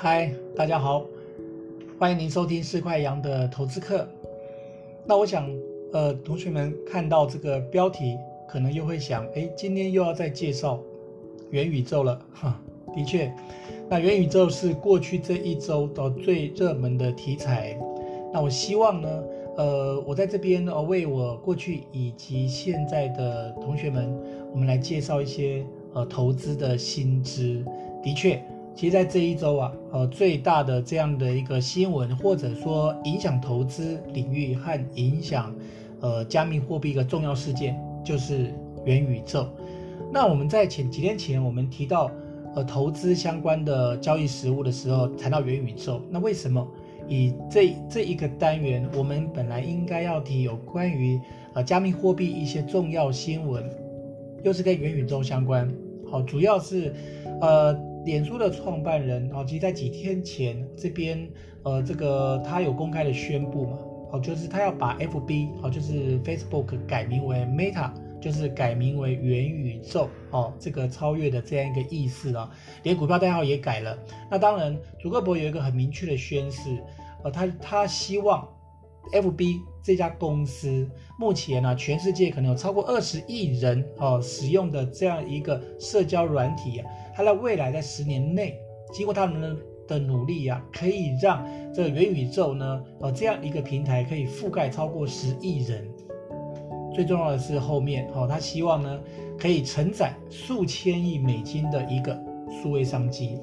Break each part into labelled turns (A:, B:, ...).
A: 嗨，大家好，欢迎您收听四块羊的投资课。那我想，呃，同学们看到这个标题，可能又会想，诶，今天又要再介绍元宇宙了。哈，的确，那元宇宙是过去这一周的最热门的题材。那我希望呢，呃，我在这边呃，为我过去以及现在的同学们，我们来介绍一些呃投资的新知。的确。其实，在这一周啊，呃，最大的这样的一个新闻，或者说影响投资领域和影响，呃，加密货币一个重要事件，就是元宇宙。那我们在前几天前，我们提到，呃，投资相关的交易实务的时候，谈到元宇宙。那为什么以这这一个单元，我们本来应该要提有关于呃加密货币一些重要新闻，又是跟元宇宙相关？好，主要是，呃。脸书的创办人哦，其实在几天前这边，呃，这个他有公开的宣布嘛，哦，就是他要把 FB 哦，就是 Facebook 改名为 Meta，就是改名为元宇宙哦，这个超越的这样一个意思啊，连股票代号也改了。那当然，祖克伯有一个很明确的宣示，呃，他他希望 FB 这家公司目前呢，全世界可能有超过二十亿人哦使用的这样一个社交软体啊。它在未来在十年内，经过他们的努力呀、啊，可以让这个元宇宙呢，呃，这样一个平台可以覆盖超过十亿人。最重要的是后面，哦，他希望呢，可以承载数千亿美金的一个数位商机。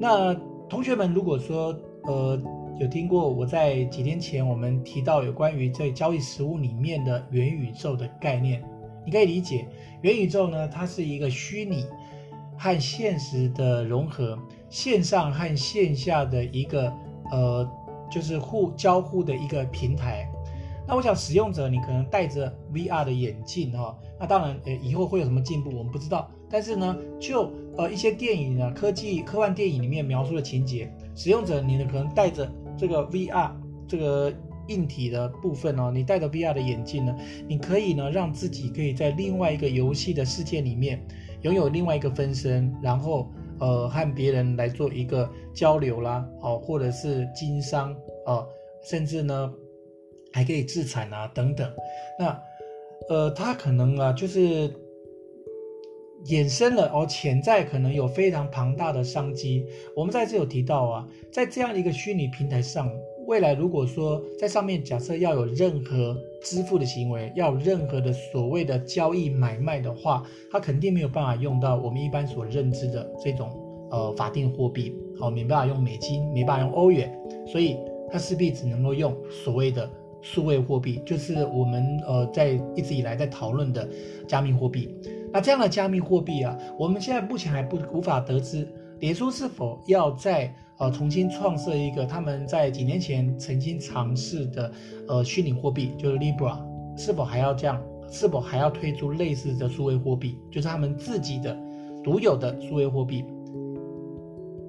A: 那同学们如果说，呃，有听过我在几天前我们提到有关于在交易实务里面的元宇宙的概念，你可以理解，元宇宙呢，它是一个虚拟。和现实的融合，线上和线下的一个呃，就是互交互的一个平台。那我想使用者你可能戴着 VR 的眼镜哈、哦，那当然呃以后会有什么进步我们不知道。但是呢，就呃一些电影啊、科技科幻电影里面描述的情节，使用者你呢可能戴着这个 VR 这个硬体的部分哦，你戴着 VR 的眼镜呢，你可以呢让自己可以在另外一个游戏的世界里面。拥有另外一个分身，然后呃和别人来做一个交流啦，哦，或者是经商啊，甚至呢还可以自产啊等等。那呃他可能啊就是衍生了哦，潜在可能有非常庞大的商机。我们在这有提到啊，在这样一个虚拟平台上。未来如果说在上面假设要有任何支付的行为，要有任何的所谓的交易买卖的话，它肯定没有办法用到我们一般所认知的这种呃法定货币，好，没办法用美金，没办法用欧元，所以它势必只能够用所谓的数位货币，就是我们呃在一直以来在讨论的加密货币。那这样的加密货币啊，我们现在目前还不无法得知，脸书是否要在。呃，重新创设一个他们在几年前曾经尝试的呃虚拟货币，就是 Libra，是否还要这样？是否还要推出类似的数位货币，就是他们自己的独有的数位货币？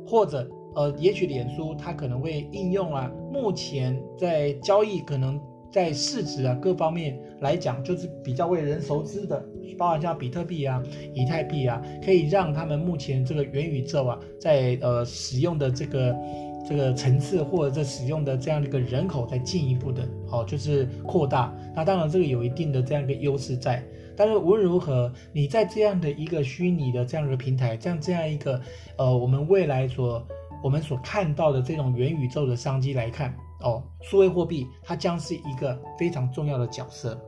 A: 或者呃，也许脸书它可能会应用啊，目前在交易可能。在市值啊各方面来讲，就是比较为人熟知的，包含像比特币啊、以太币啊，可以让他们目前这个元宇宙啊，在呃使用的这个这个层次或者这使用的这样的一个人口在进一步的哦，就是扩大。那当然这个有一定的这样一个优势在，但是无论如何，你在这样的一个虚拟的这样一个平台，像这样一个呃我们未来所我们所看到的这种元宇宙的商机来看。哦，数位货币它将是一个非常重要的角色。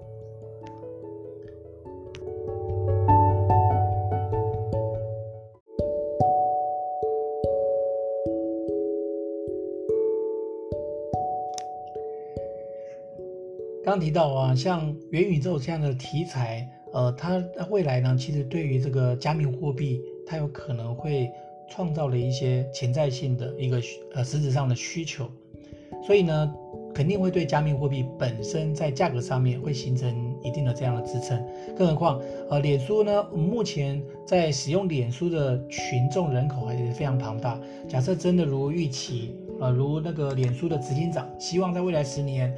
A: 刚提到啊，像元宇宙这样的题材，呃，它未来呢，其实对于这个加密货币，它有可能会创造了一些潜在性的一个呃实质上的需求。所以呢，肯定会对加密货币本身在价格上面会形成一定的这样的支撑。更何况，呃，脸书呢，目前在使用脸书的群众人口还是非常庞大。假设真的如预期，呃，如那个脸书的执行长希望在未来十年，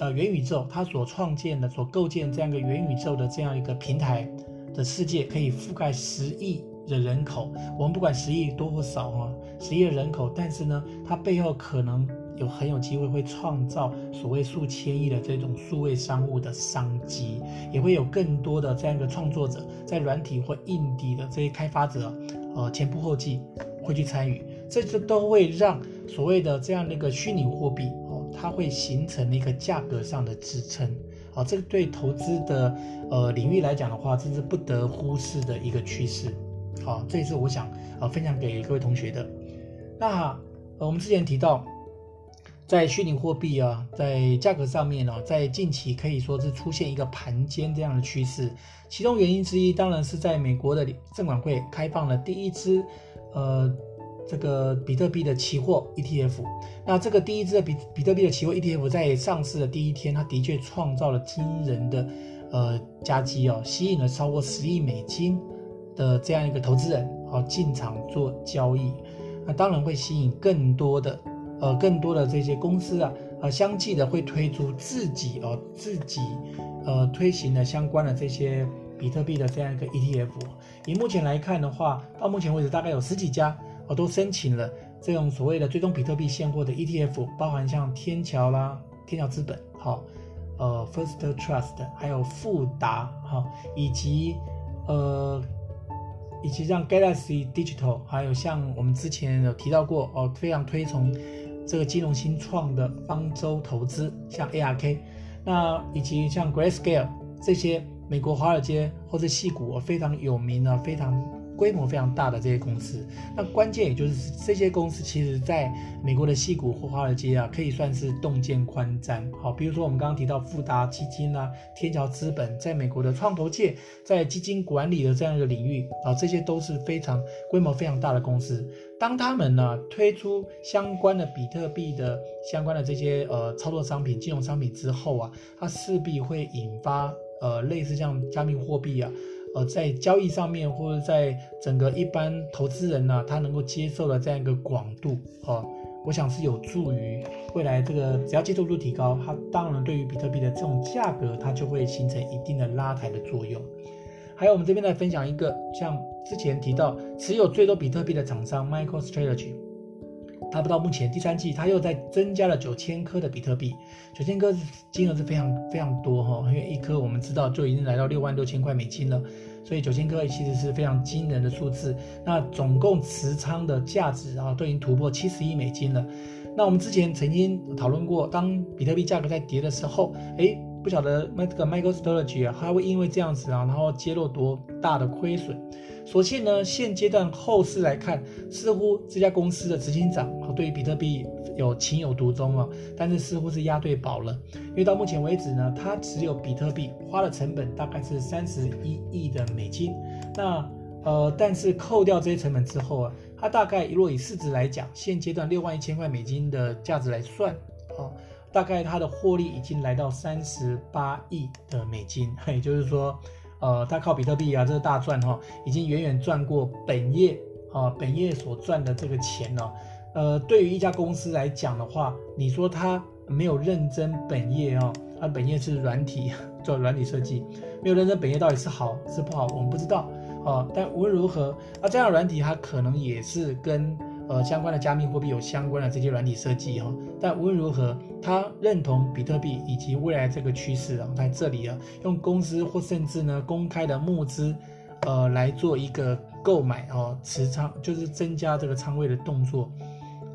A: 呃，元宇宙它所创建的、所构建这样一个元宇宙的这样一个平台的世界，可以覆盖十亿的人口，我们不管十亿多或少哈，十亿的人口，但是呢，它背后可能有很有机会会创造所谓数千亿的这种数位商务的商机，也会有更多的这样一个创作者，在软体或硬体的这些开发者，呃，前仆后继会去参与，这就都会让所谓的这样的一个虚拟货币哦，它会形成一个价格上的支撑。啊，这个对投资的呃领域来讲的话，这是不得忽视的一个趋势。好，这也是我想呃分享给各位同学的。那呃我们之前提到，在虚拟货币啊，在价格上面呢，在近期可以说是出现一个盘坚这样的趋势。其中原因之一，当然是在美国的证管会开放了第一支呃。这个比特币的期货 ETF，那这个第一支的比比特币的期货 ETF 在上市的第一天，它的确创造了惊人的呃佳绩哦，吸引了超过十亿美金的这样一个投资人哦进场做交易，那当然会吸引更多的呃更多的这些公司啊呃相继的会推出自己哦自己呃推行的相关的这些比特币的这样一个 ETF，以目前来看的话，到目前为止大概有十几家。哦都申请了这种所谓的追踪比特币现货的 ETF，包含像天桥啦、天桥资本，好，呃，First Trust，还有富达，哈，以及呃，以及像 Galaxy Digital，还有像我们之前有提到过哦，非常推崇这个金融新创的方舟投资，像 ARK，那以及像 Grayscale 这些美国华尔街或者矽谷非常有名的非常。规模非常大的这些公司，那关键也就是这些公司，其实在美国的矽谷或华尔街啊，可以算是洞见宽瞻。好，比如说我们刚刚提到富达基金啊，天桥资本，在美国的创投界，在基金管理的这样一个领域啊，这些都是非常规模非常大的公司。当他们呢推出相关的比特币的相关的这些呃操作商品、金融商品之后啊，它势必会引发呃类似像加密货币啊。呃，在交易上面，或者在整个一般投资人呢、他能够接受的这样一个广度，哦，我想是有助于未来这个只要接受度提高，它当然对于比特币的这种价格，它就会形成一定的拉抬的作用。还有，我们这边来分享一个，像之前提到持有最多比特币的厂商 MicroStrategy。它不到目前第三季，它又在增加了九千颗的比特币，九千颗金额是非常非常多哈，因为一颗我们知道就已经来到六万六千块美金了，所以九千颗其实是非常惊人的数字。那总共持仓的价值啊，都已经突破七十亿美金了。那我们之前曾经讨论过，当比特币价格在跌的时候，诶，不晓得这个 MicroStrategy 啊，它会因为这样子啊，然后揭露多大的亏损。所幸呢，现阶段后市来看，似乎这家公司的执行长对于比特币有情有独钟啊，但是似乎是押对宝了，因为到目前为止呢，他持有比特币花的成本大概是三十一亿的美金，那呃，但是扣掉这些成本之后啊，他大概若以市值来讲，现阶段六万一千块美金的价值来算，啊，大概它的获利已经来到三十八亿的美金，也就是说。呃，他靠比特币啊，这个大赚哈，已经远远赚过本业啊，本业所赚的这个钱呢。呃，对于一家公司来讲的话，你说他没有认真本业啊，他本业是软体 做软体设计，没有认真本业到底是好是不好，我们不知道啊。但无论如何，啊，这样的软体它可能也是跟。呃，相关的加密货币有相关的这些软体设计哈，但无论如何，他认同比特币以及未来这个趋势啊，在这里啊，用公司或甚至呢公开的募资，呃，来做一个购买哦，持仓就是增加这个仓位的动作，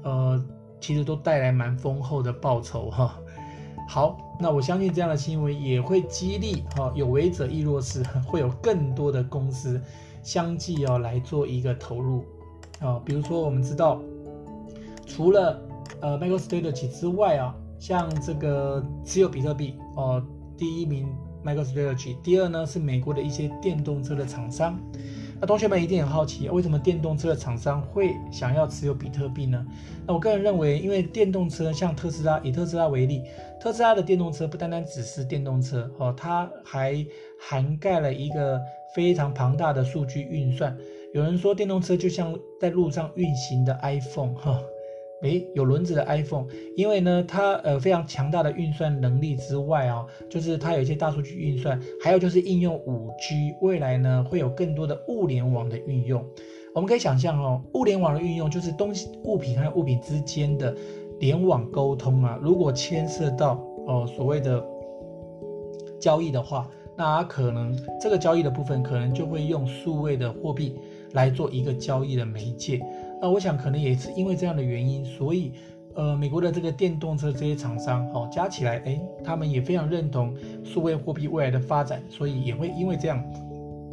A: 呃，其实都带来蛮丰厚的报酬哈。好，那我相信这样的行为也会激励哈，有为者亦若是，会有更多的公司相继要来做一个投入。啊，比如说我们知道，除了呃 MicroStrategy 之外啊，像这个持有比特币哦，第一名 MicroStrategy，第二呢是美国的一些电动车的厂商。那同学们一定很好奇，为什么电动车的厂商会想要持有比特币呢？那我个人认为，因为电动车像特斯拉，以特斯拉为例，特斯拉的电动车不单单只是电动车哦，它还涵盖了一个非常庞大的数据运算。有人说电动车就像在路上运行的 iPhone 哈，诶，有轮子的 iPhone，因为呢，它呃非常强大的运算能力之外啊，就是它有一些大数据运算，还有就是应用 5G，未来呢会有更多的物联网的运用。我们可以想象哦，物联网的运用就是东西物品和物品之间的联网沟通啊，如果牵涉到哦所谓的交易的话，那可能这个交易的部分可能就会用数位的货币来做一个交易的媒介。那我想可能也是因为这样的原因，所以，呃，美国的这个电动车这些厂商，哦，加起来，哎，他们也非常认同数位货币未来的发展，所以也会因为这样，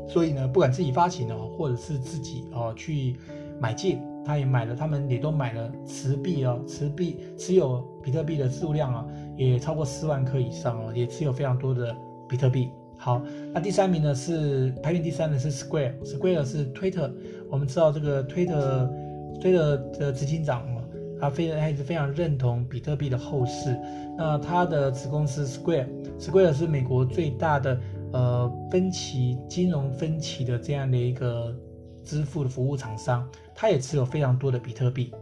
A: 所以呢，不管自己发行呢，或者是自己哦去买进，他也买了，他们也都买了持币啊，持币持有比特币的数量啊，也超过四万颗以上哦，也持有非常多的比特币。好，那第三名呢是排名第三的是 Square，Square 是 Twitter，，我们知道这个 Twitter，Twitter 的执行长嘛，他非常，他一直非常认同比特币的后市。那他的子公司 Square，Square 是美国最大的呃分期金融分期的这样的一个支付的服务厂商，他也持有非常多的比特币。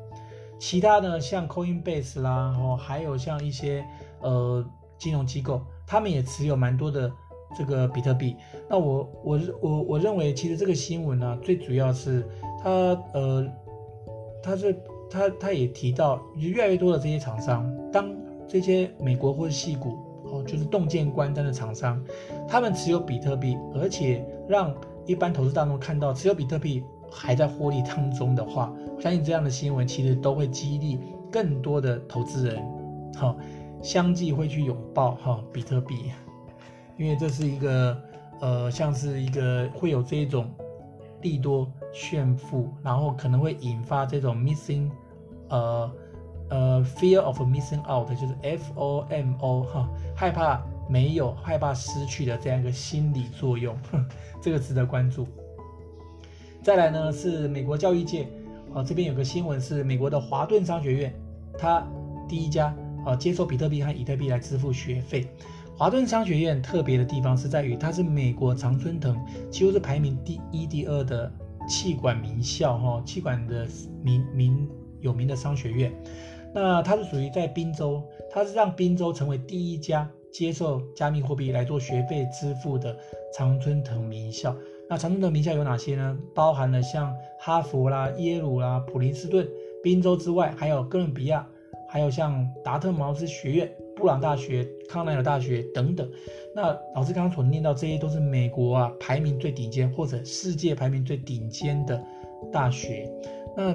A: 其他呢，像 Coinbase 啦，哦，还有像一些呃金融机构，他们也持有蛮多的这个比特币。那我我我我认为，其实这个新闻呢、最主要是它呃。他是他他也提到，越来越多的这些厂商，当这些美国或者矽谷哦，就是动见观瞻的厂商，他们持有比特币，而且让一般投资大众看到持有比特币还在获利当中的话，相信这样的新闻其实都会激励更多的投资人，哈、哦，相继会去拥抱哈、比特币，因为这是一个呃，像是一个会有这一种利多。炫富，然后可能会引发这种 missing，呃呃 fear of missing out，就是 F O M O 哈，害怕没有，害怕失去的这样一个心理作用，这个值得关注。再来呢是美国教育界，啊这边有个新闻是美国的华顿商学院，它第一家啊接受比特币和以特币来支付学费。华顿商学院特别的地方是在于它是美国常春藤几乎是排名第一、第二的。企管名校哈，企管的名名有名的商学院，那它是属于在宾州，它是让宾州成为第一家接受加密货币来做学费支付的常春藤名校。那常春藤名校有哪些呢？包含了像哈佛啦、耶鲁啦、普林斯顿，宾州之外还有哥伦比亚，还有像达特茅斯学院。布朗大学、康奈尔大学等等，那老师刚刚所念到这些都是美国啊排名最顶尖或者世界排名最顶尖的大学。那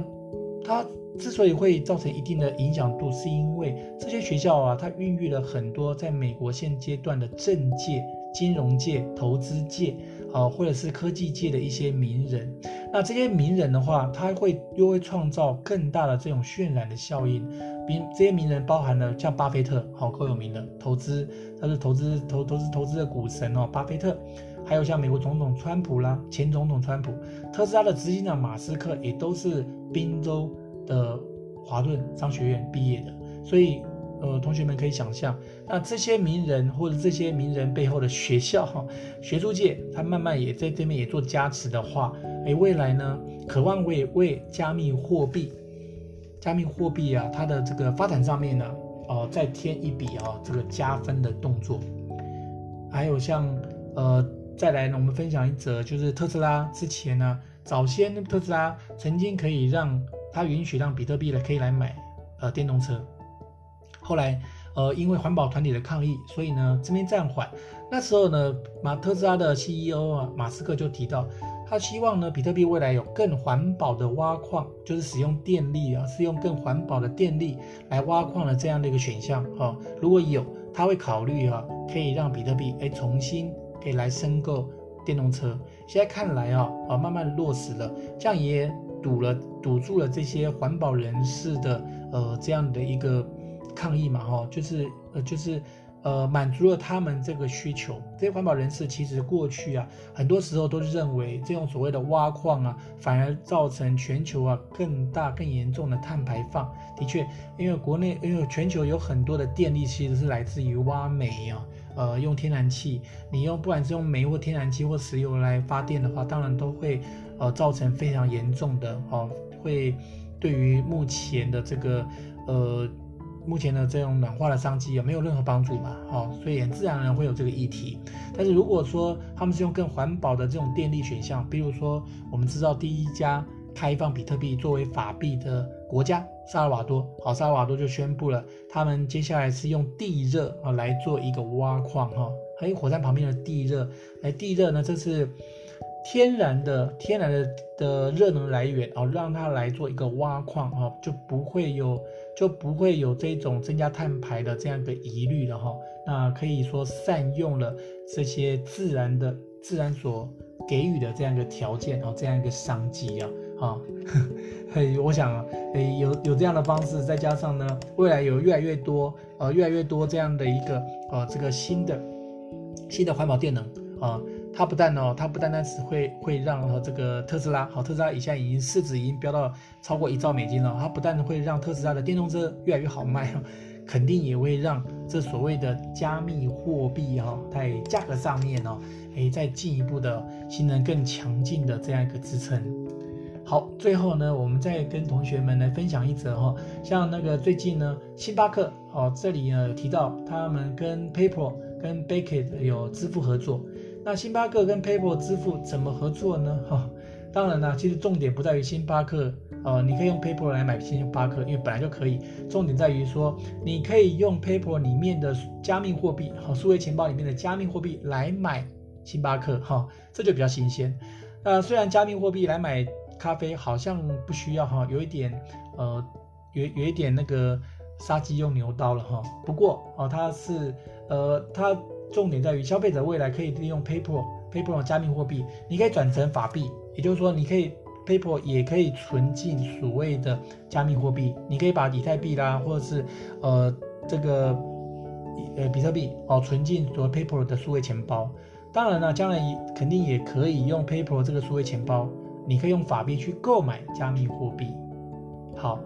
A: 它之所以会造成一定的影响度，是因为这些学校啊，它孕育了很多在美国现阶段的政界、金融界、投资界啊，或者是科技界的一些名人。那这些名人的话，他会又会创造更大的这种渲染的效应。名这些名人包含了像巴菲特，好够有名的投资，他是投资投投资投资的股神哦，巴菲特，还有像美国总统川普啦，前总统川普，特斯拉的执行长马斯克也都是宾州的华顿商学院毕业的，所以呃，同学们可以想象，那这些名人或者这些名人背后的学校哈，学术界他慢慢也在这边也做加持的话，诶，未来呢，渴望为为加密货币。加密货币啊，它的这个发展上面呢，呃，再添一笔啊，这个加分的动作。还有像呃，再来呢，我们分享一则，就是特斯拉之前呢，早先特斯拉曾经可以让它允许让比特币的可以来买呃电动车，后来呃因为环保团体的抗议，所以呢这边暂缓。那时候呢，马特斯拉的 CEO 啊，马斯克就提到。他希望呢，比特币未来有更环保的挖矿，就是使用电力啊，是用更环保的电力来挖矿的这样的一个选项哈。如果有，他会考虑哈，可以让比特币哎重新可以来申购电动车。现在看来啊啊，慢慢落实了，这样也堵了堵住了这些环保人士的呃这样的一个抗议嘛哈，就是呃就是。呃，满足了他们这个需求。这些环保人士其实过去啊，很多时候都是认为这种所谓的挖矿啊，反而造成全球啊更大、更严重的碳排放。的确，因为国内，因为全球有很多的电力其实是来自于挖煤啊，呃，用天然气。你用不管是用煤或天然气或石油来发电的话，当然都会呃造成非常严重的哦，会对于目前的这个呃。目前的这种暖化的商机有没有任何帮助嘛？哦，所以自然而然会有这个议题。但是如果说他们是用更环保的这种电力选项，比如说我们知道第一家开放比特币作为法币的国家萨尔瓦多，好，萨尔瓦多就宣布了，他们接下来是用地热啊来做一个挖矿哈，还有火山旁边的地热，来地热呢，这是。天然的天然的的热能来源哦，让它来做一个挖矿哦，就不会有就不会有这种增加碳排的这样一个疑虑了哈。那可以说善用了这些自然的自然所给予的这样一个条件哦，这样一个商机啊啊，嘿，我想诶有有这样的方式，再加上呢，未来有越来越多呃越来越多这样的一个呃这个新的新的环保电能啊。它不但哦，它不单单是会会让和这个特斯拉，好，特斯拉以下已经市值已经飙到超过一兆美金了。它不但会让特斯拉的电动车越来越好卖，肯定也会让这所谓的加密货币哈，在价格上面哦，哎，再进一步的形成更强劲的这样一个支撑。好，最后呢，我们再跟同学们来分享一则哈，像那个最近呢，星巴克哦，这里呢有提到他们跟 PayPal 跟 Bicket 有支付合作。那星巴克跟 PayPal 支付怎么合作呢？哈、当然啦，其实重点不在于星巴克，呃，你可以用 PayPal 来买星巴克，因为本来就可以。重点在于说，你可以用 PayPal 里面的加密货币，哈、数位钱包里面的加密货币来买星巴克，哈、这就比较新鲜。那，虽然加密货币来买咖啡好像不需要，哈、有一点，呃，有有一点那个杀鸡用牛刀了，哈、不过，哦，它是，呃，它。重点在于消费者未来可以利用 PayPal PayPal 加密货币，你可以转成法币，也就是说，你可以 PayPal 也可以存进所谓的加密货币，你可以把以太币啦，或者是呃这个呃比特币哦存进所谓 PayPal 的数位钱包。当然了，将来肯定也可以用 PayPal 这个数位钱包，你可以用法币去购买加密货币。好。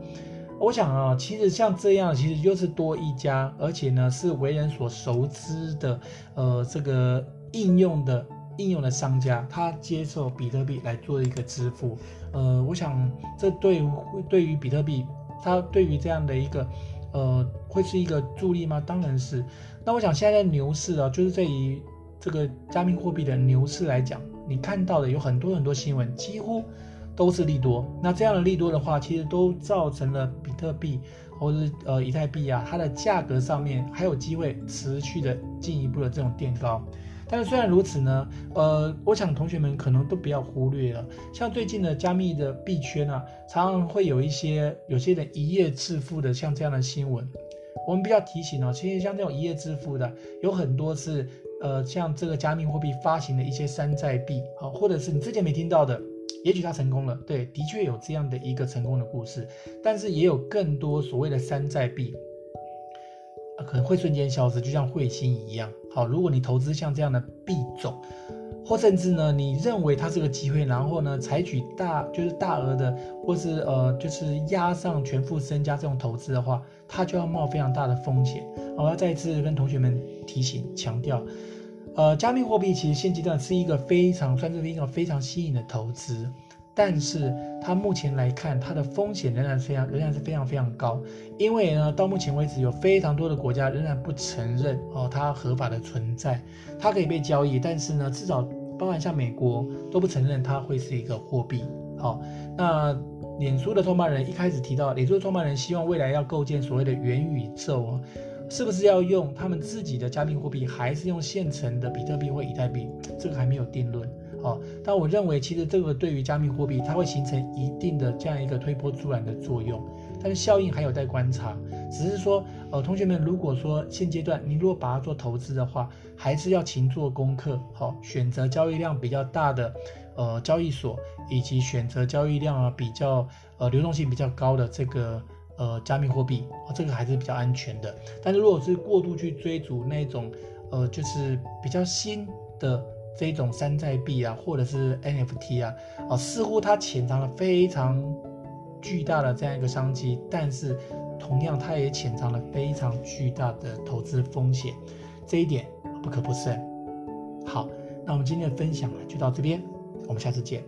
A: 我想啊，其实像这样，其实就是多一家，而且呢是为人所熟知的，呃，这个应用的应用的商家，他接受比特币来做一个支付，呃，我想这对对于比特币，它对于这样的一个，呃，会是一个助力吗？当然是。那我想现在的牛市啊，就是对于这个加密货币的牛市来讲，你看到的有很多很多新闻，几乎。都是利多，那这样的利多的话，其实都造成了比特币或者是呃以太币啊，它的价格上面还有机会持续的进一步的这种垫高。但是虽然如此呢，呃，我想同学们可能都不要忽略了，像最近的加密的币圈啊，常常会有一些有些人一夜致富的，像这样的新闻，我们比较提醒哦，其实像这种一夜致富的，有很多是呃像这个加密货币发行的一些山寨币啊，或者是你之前没听到的。也许他成功了，对，的确有这样的一个成功的故事，但是也有更多所谓的山寨币，可能会瞬间消失，就像彗星一样。好，如果你投资像这样的币种，或甚至呢，你认为它是个机会，然后呢，采取大就是大额的，或是呃，就是押上全副身家这种投资的话，它就要冒非常大的风险。我要再一次跟同学们提醒强调。呃，加密货币其实现阶段是一个非常算是一个非常吸引的投资，但是它目前来看，它的风险仍然非常仍然是非常非常高，因为呢，到目前为止有非常多的国家仍然不承认哦它合法的存在，它可以被交易，但是呢，至少包含像美国都不承认它会是一个货币。好，那脸书的创办人一开始提到，脸书的创办人希望未来要构建所谓的元宇宙。是不是要用他们自己的加密货币，还是用现成的比特币或以太币？这个还没有定论。哦，但我认为其实这个对于加密货币，它会形成一定的这样一个推波助澜的作用，但是效应还有待观察。只是说，呃，同学们如果说现阶段你如果把它做投资的话，还是要勤做功课，好，哦，选择交易量比较大的呃交易所，以及选择交易量啊比较呃流动性比较高的这个。呃，加密货币，哦，这个还是比较安全的。但是如果是过度去追逐那种，呃，就是比较新的这种山寨币啊，或者是 NFT 啊，啊、似乎它潜藏了非常巨大的这样一个商机，但是同样它也潜藏了非常巨大的投资风险，这一点不可不慎。好，那我们今天的分享就到这边，我们下次见。